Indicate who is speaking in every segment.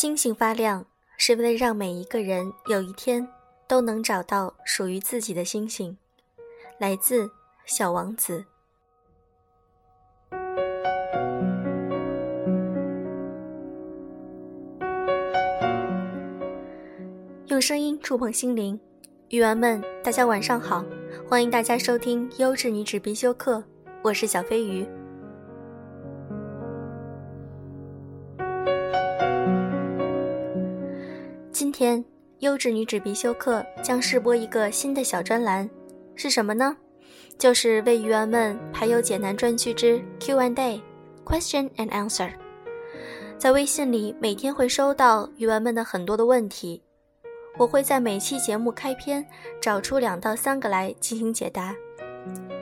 Speaker 1: 星星发亮，是为了让每一个人有一天都能找到属于自己的星星。来自小王子。用声音触碰心灵，鱼丸们，大家晚上好，欢迎大家收听优质女纸必修课，我是小飞鱼。今天优质女子必修课将试播一个新的小专栏，是什么呢？就是为鱼丸们排忧解难专区之 Q and A，question and Answer。在微信里每天会收到鱼丸们的很多的问题，我会在每期节目开篇找出两到三个来进行解答。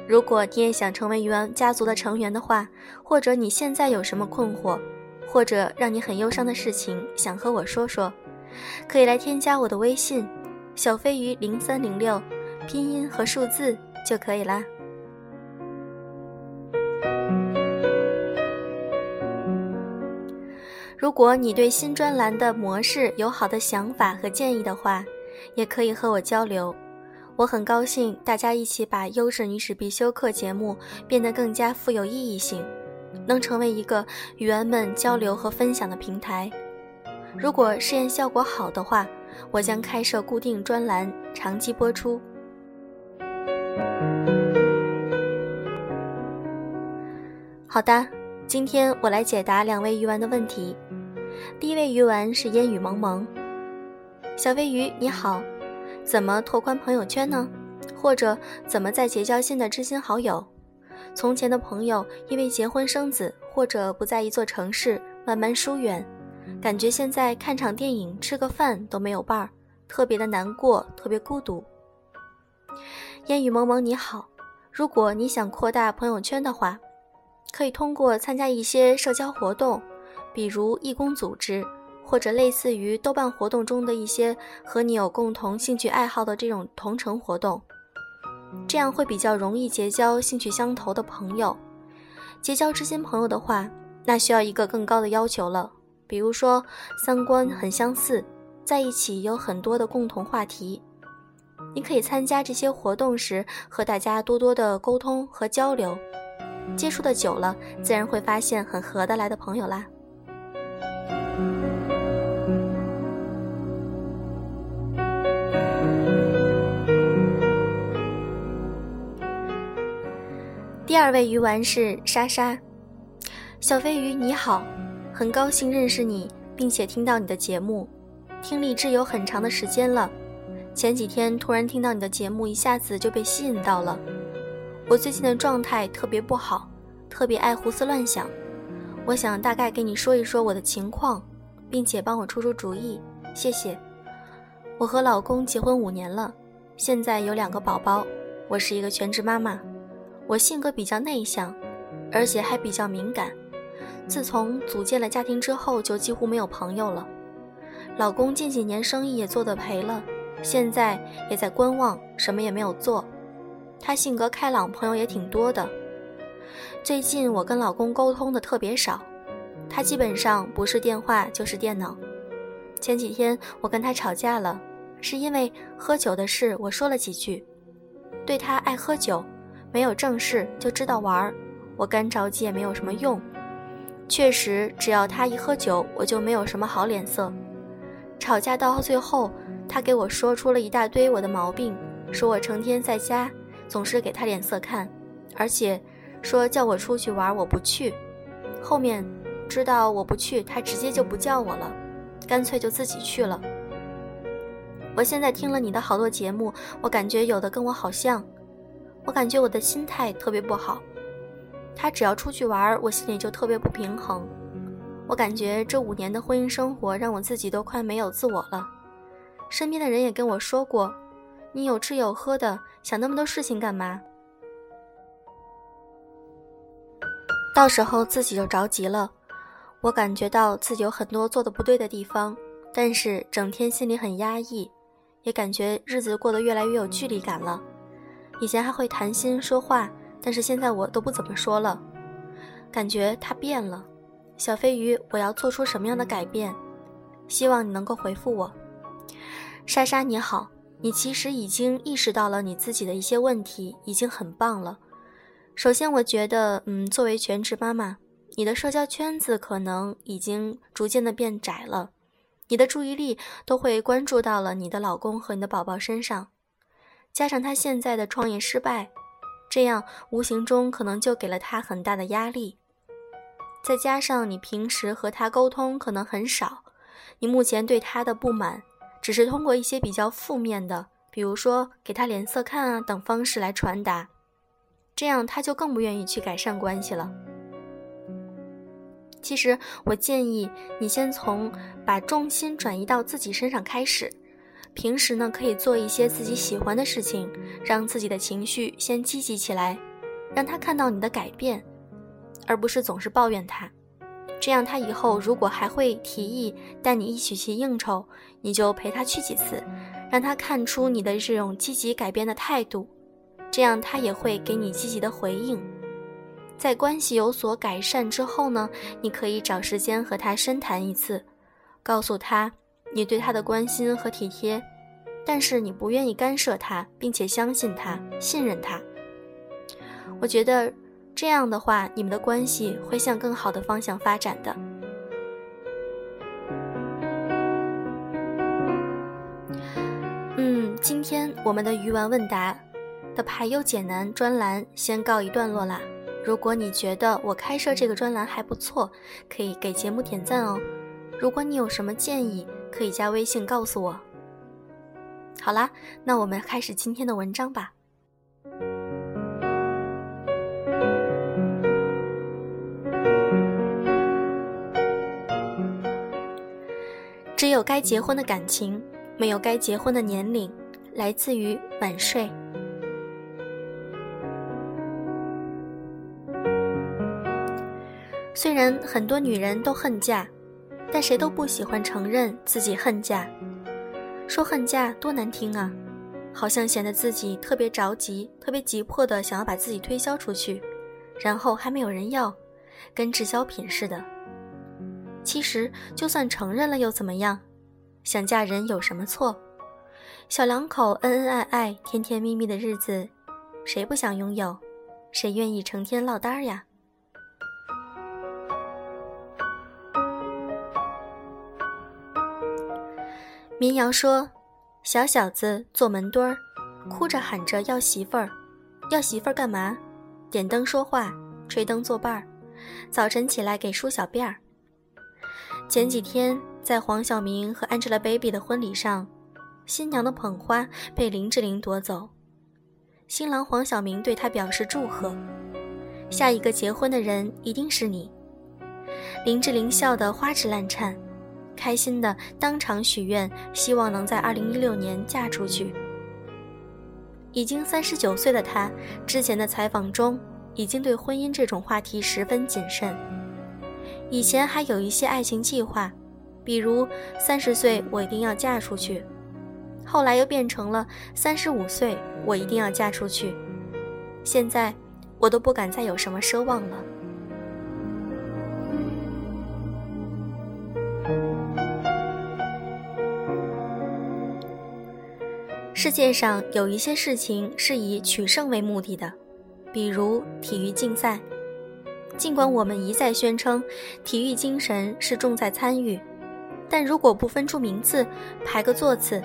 Speaker 1: 如果你也想成为鱼丸家族的成员的话，或者你现在有什么困惑，或者让你很忧伤的事情想和我说说。可以来添加我的微信，小飞鱼零三零六，拼音和数字就可以啦。如果你对新专栏的模式有好的想法和建议的话，也可以和我交流。我很高兴大家一起把优质女史必修课节目变得更加富有意义性，能成为一个与员们交流和分享的平台。如果试验效果好的话，我将开设固定专栏，长期播出。好的，今天我来解答两位鱼丸的问题。第一位鱼丸是烟雨蒙蒙，小飞鱼你好，怎么拓宽朋友圈呢？或者怎么再结交新的知心好友？从前的朋友因为结婚生子，或者不在一座城市，慢慢疏远。感觉现在看场电影、吃个饭都没有伴儿，特别的难过，特别孤独。烟雨蒙蒙你好，如果你想扩大朋友圈的话，可以通过参加一些社交活动，比如义工组织，或者类似于豆瓣活动中的一些和你有共同兴趣爱好的这种同城活动，这样会比较容易结交兴趣相投的朋友。结交知心朋友的话，那需要一个更高的要求了。比如说，三观很相似，在一起有很多的共同话题。你可以参加这些活动时，和大家多多的沟通和交流，接触的久了，自然会发现很合得来的朋友啦。第二位鱼丸是莎莎，小飞鱼你好。很高兴认识你，并且听到你的节目，听荔枝有很长的时间了。前几天突然听到你的节目，一下子就被吸引到了。我最近的状态特别不好，特别爱胡思乱想。我想大概给你说一说我的情况，并且帮我出出主意，谢谢。我和老公结婚五年了，现在有两个宝宝，我是一个全职妈妈。我性格比较内向，而且还比较敏感。自从组建了家庭之后，就几乎没有朋友了。老公近几年生意也做得赔了，现在也在观望，什么也没有做。他性格开朗，朋友也挺多的。最近我跟老公沟通的特别少，他基本上不是电话就是电脑。前几天我跟他吵架了，是因为喝酒的事，我说了几句。对他爱喝酒，没有正事就知道玩儿，我干着急也没有什么用。确实，只要他一喝酒，我就没有什么好脸色。吵架到最后，他给我说出了一大堆我的毛病，说我成天在家总是给他脸色看，而且说叫我出去玩我不去。后面知道我不去，他直接就不叫我了，干脆就自己去了。我现在听了你的好多节目，我感觉有的跟我好像，我感觉我的心态特别不好。他只要出去玩，我心里就特别不平衡。我感觉这五年的婚姻生活让我自己都快没有自我了。身边的人也跟我说过：“你有吃有喝的，想那么多事情干嘛？”到时候自己就着急了。我感觉到自己有很多做的不对的地方，但是整天心里很压抑，也感觉日子过得越来越有距离感了。以前还会谈心说话。但是现在我都不怎么说了，感觉他变了。小飞鱼，我要做出什么样的改变？希望你能够回复我。莎莎你好，你其实已经意识到了你自己的一些问题，已经很棒了。首先，我觉得，嗯，作为全职妈妈，你的社交圈子可能已经逐渐的变窄了，你的注意力都会关注到了你的老公和你的宝宝身上，加上他现在的创业失败，这样无形中可能就给了他很大的压力。再加上你平时和他沟通可能很少，你目前对他的不满。只是通过一些比较负面的，比如说给他脸色看啊等方式来传达，这样他就更不愿意去改善关系了。其实我建议你先从把重心转移到自己身上开始，平时呢可以做一些自己喜欢的事情，让自己的情绪先积极起来，让他看到你的改变，而不是总是抱怨他。这样，他以后如果还会提议带你一起去应酬，你就陪他去几次，让他看出你的这种积极改变的态度，这样他也会给你积极的回应。在关系有所改善之后呢，你可以找时间和他深谈一次，告诉他你对他的关心和体贴，但是你不愿意干涉他，并且相信他、信任他。我觉得。这样的话，你们的关系会向更好的方向发展的。嗯，今天我们的鱼丸问答的排忧解难专栏先告一段落啦。如果你觉得我开设这个专栏还不错，可以给节目点赞哦。如果你有什么建议，可以加微信告诉我。好啦，那我们开始今天的文章吧。只有该结婚的感情，没有该结婚的年龄。来自于晚睡。虽然很多女人都恨嫁，但谁都不喜欢承认自己恨嫁。说恨嫁多难听啊，好像显得自己特别着急、特别急迫的想要把自己推销出去，然后还没有人要，跟滞销品似的。其实，就算承认了又怎么样？想嫁人有什么错？小两口恩恩爱爱、甜甜蜜蜜的日子，谁不想拥有？谁愿意成天落单呀？民谣说：“小小子坐门墩儿，哭着喊着要媳妇儿，要媳妇儿干嘛？点灯说话，吹灯作伴儿，早晨起来给梳小辫儿。”前几天，在黄晓明和 Angelababy 的婚礼上，新娘的捧花被林志玲夺走，新郎黄晓明对她表示祝贺，下一个结婚的人一定是你。林志玲笑得花枝乱颤，开心的当场许愿，希望能在2016年嫁出去。已经三十九岁的她，之前的采访中已经对婚姻这种话题十分谨慎。以前还有一些爱情计划，比如三十岁我一定要嫁出去，后来又变成了三十五岁我一定要嫁出去，现在我都不敢再有什么奢望了。世界上有一些事情是以取胜为目的的，比如体育竞赛。尽管我们一再宣称，体育精神是重在参与，但如果不分出名次，排个座次，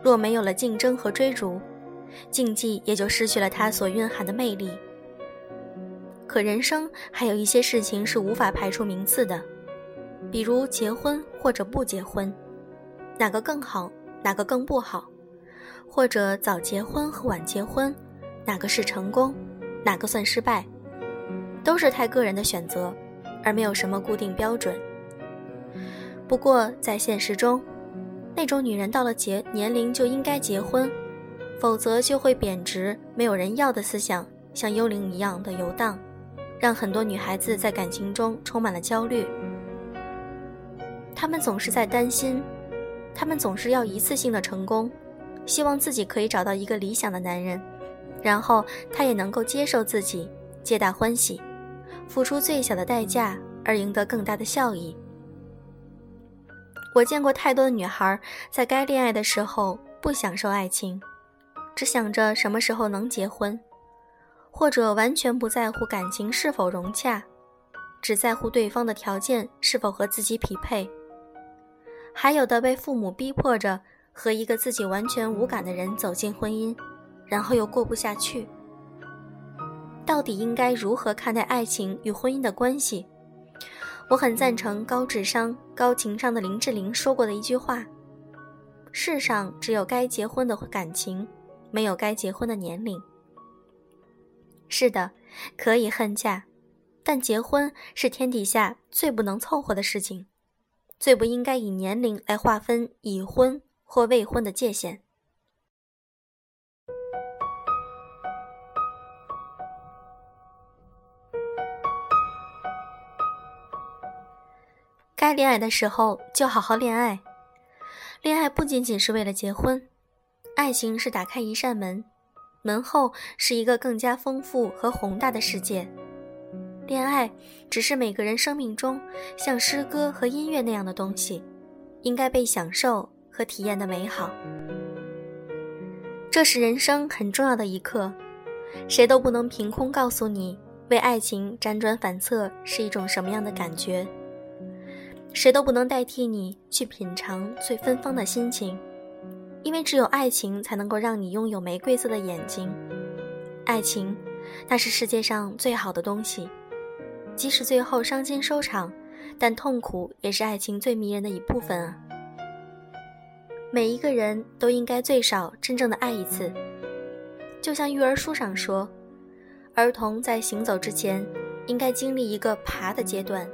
Speaker 1: 若没有了竞争和追逐，竞技也就失去了它所蕴含的魅力。可人生还有一些事情是无法排出名次的，比如结婚或者不结婚，哪个更好，哪个更不好，或者早结婚和晚结婚，哪个是成功，哪个算失败。都是太个人的选择，而没有什么固定标准。不过在现实中，那种女人到了结年龄就应该结婚，否则就会贬值、没有人要的思想，像幽灵一样的游荡，让很多女孩子在感情中充满了焦虑。她们总是在担心，她们总是要一次性的成功，希望自己可以找到一个理想的男人，然后他也能够接受自己，皆大欢喜。付出最小的代价而赢得更大的效益。我见过太多的女孩在该恋爱的时候不享受爱情，只想着什么时候能结婚，或者完全不在乎感情是否融洽，只在乎对方的条件是否和自己匹配。还有的被父母逼迫着和一个自己完全无感的人走进婚姻，然后又过不下去。到底应该如何看待爱情与婚姻的关系？我很赞成高智商、高情商的林志玲说过的一句话：“世上只有该结婚的感情，没有该结婚的年龄。”是的，可以恨嫁，但结婚是天底下最不能凑合的事情，最不应该以年龄来划分已婚或未婚的界限。该恋爱的时候就好好恋爱。恋爱不仅仅是为了结婚，爱情是打开一扇门，门后是一个更加丰富和宏大的世界。恋爱只是每个人生命中像诗歌和音乐那样的东西，应该被享受和体验的美好。这是人生很重要的一刻，谁都不能凭空告诉你为爱情辗转反侧是一种什么样的感觉。谁都不能代替你去品尝最芬芳的心情，因为只有爱情才能够让你拥有玫瑰色的眼睛。爱情，那是世界上最好的东西，即使最后伤心收场，但痛苦也是爱情最迷人的一部分啊！每一个人都应该最少真正的爱一次，就像育儿书上说，儿童在行走之前，应该经历一个爬的阶段。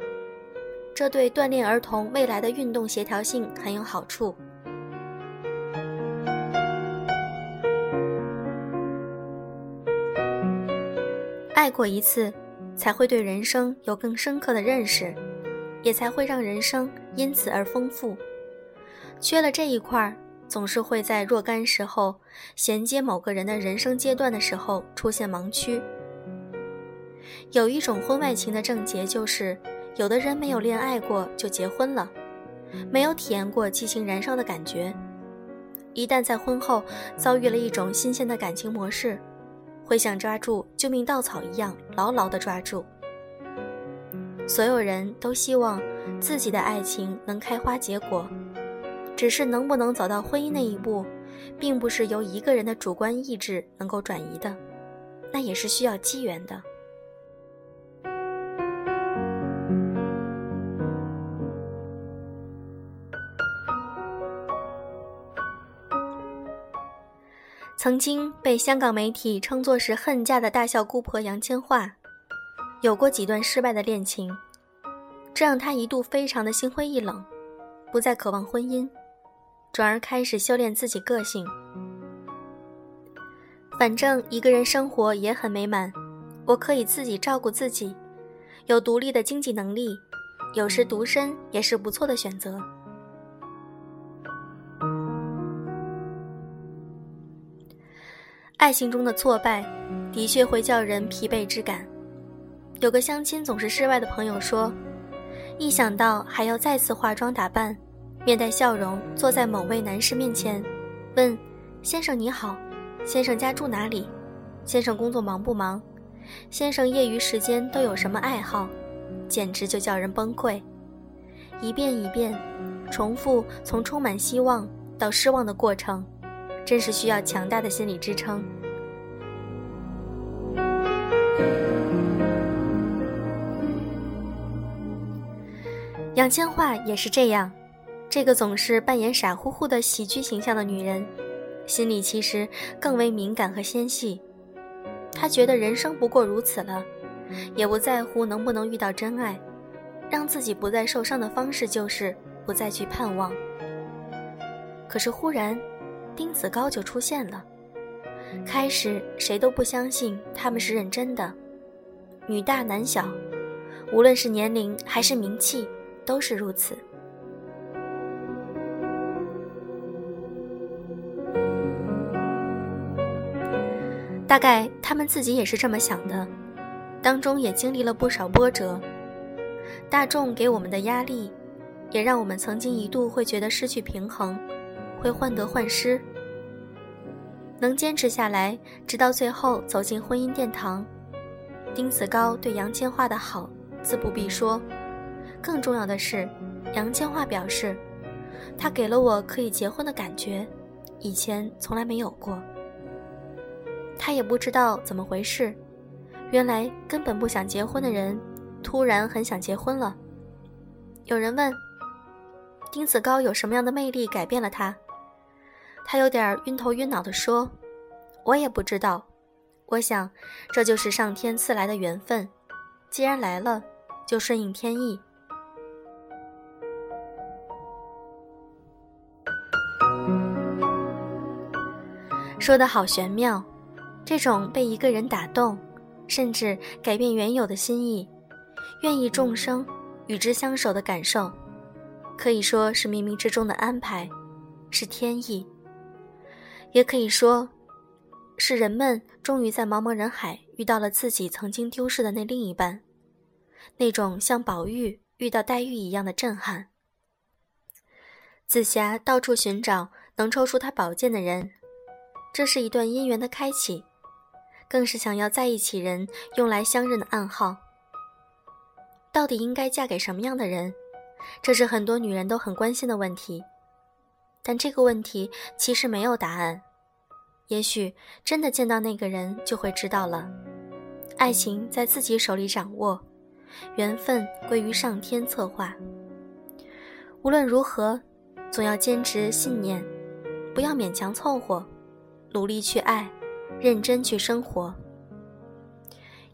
Speaker 1: 这对锻炼儿童未来的运动协调性很有好处。爱过一次，才会对人生有更深刻的认识，也才会让人生因此而丰富。缺了这一块，总是会在若干时候衔接某个人的人生阶段的时候出现盲区。有一种婚外情的症结就是。有的人没有恋爱过就结婚了，没有体验过激情燃烧的感觉，一旦在婚后遭遇了一种新鲜的感情模式，会像抓住救命稻草一样牢牢地抓住。所有人都希望自己的爱情能开花结果，只是能不能走到婚姻那一步，并不是由一个人的主观意志能够转移的，那也是需要机缘的。曾经被香港媒体称作是恨嫁的大笑姑婆杨千嬅，有过几段失败的恋情，这让她一度非常的心灰意冷，不再渴望婚姻，转而开始修炼自己个性。反正一个人生活也很美满，我可以自己照顾自己，有独立的经济能力，有时独身也是不错的选择。爱情中的挫败，的确会叫人疲惫之感。有个相亲总是失败的朋友说，一想到还要再次化妆打扮，面带笑容坐在某位男士面前，问：“先生你好，先生家住哪里？先生工作忙不忙？先生业余时间都有什么爱好？”简直就叫人崩溃。一遍一遍，重复从充满希望到失望的过程。真是需要强大的心理支撑。杨千嬅也是这样，这个总是扮演傻乎乎的喜剧形象的女人，心里其实更为敏感和纤细。她觉得人生不过如此了，也不在乎能不能遇到真爱，让自己不再受伤的方式就是不再去盼望。可是忽然。丁子高就出现了。开始谁都不相信他们是认真的，女大男小，无论是年龄还是名气，都是如此。大概他们自己也是这么想的，当中也经历了不少波折。大众给我们的压力，也让我们曾经一度会觉得失去平衡，会患得患失。能坚持下来，直到最后走进婚姻殿堂，丁子高对杨千嬅的好自不必说。更重要的是，杨千嬅表示，他给了我可以结婚的感觉，以前从来没有过。他也不知道怎么回事，原来根本不想结婚的人，突然很想结婚了。有人问，丁子高有什么样的魅力改变了他？他有点晕头晕脑地说：“我也不知道，我想这就是上天赐来的缘分，既然来了，就顺应天意。”说的好玄妙，这种被一个人打动，甚至改变原有的心意，愿意众生与之相守的感受，可以说是冥冥之中的安排，是天意。也可以说，是人们终于在茫茫人海遇到了自己曾经丢失的那另一半，那种像宝玉遇到黛玉一样的震撼。紫霞到处寻找能抽出她宝剑的人，这是一段姻缘的开启，更是想要在一起人用来相认的暗号。到底应该嫁给什么样的人？这是很多女人都很关心的问题，但这个问题其实没有答案。也许真的见到那个人就会知道了，爱情在自己手里掌握，缘分归于上天策划。无论如何，总要坚持信念，不要勉强凑合，努力去爱，认真去生活。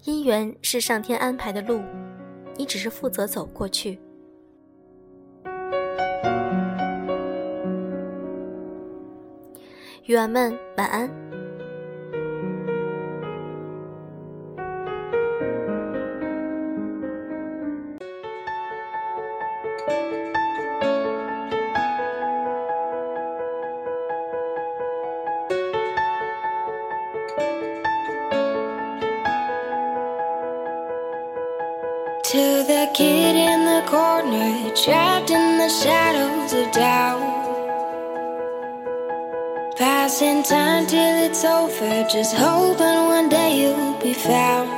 Speaker 1: 姻缘是上天安排的路，你只是负责走过去。鱼儿们，晚安。Kid in the corner, trapped in the shadows of doubt. Passing time till it's over, just hoping one day you'll be found.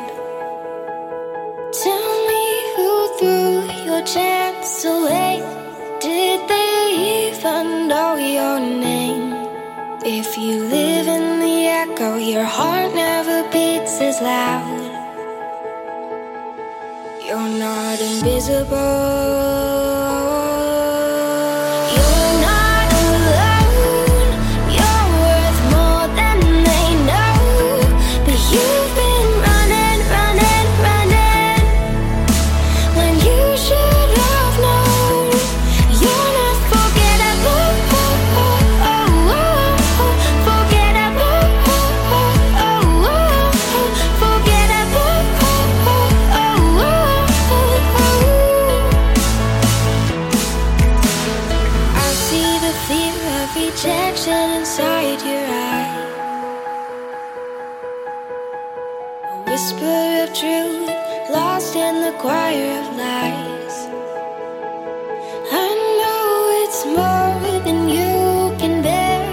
Speaker 1: Tell me who threw your chance away. Did they even know your name? If you live in the echo, your heart never beats as loud. invisible. projection inside
Speaker 2: your eyes, A whisper of truth lost in the choir of lies. I know it's more than you can bear.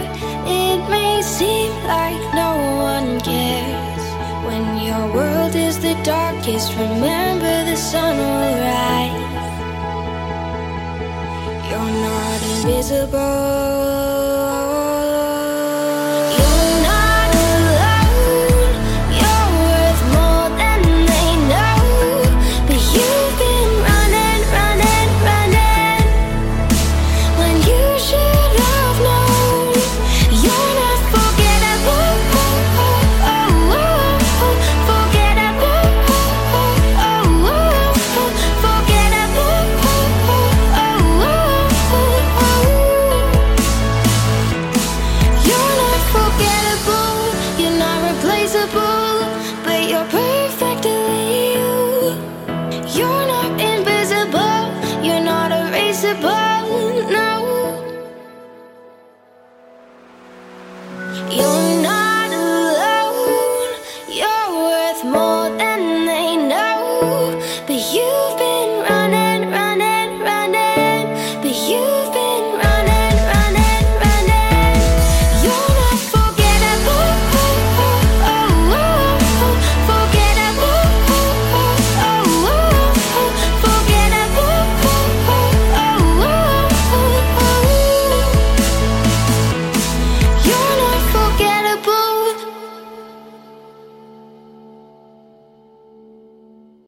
Speaker 2: It may seem like no one cares. When your world is the
Speaker 1: darkest, remember the sun will rise. You're not invisible.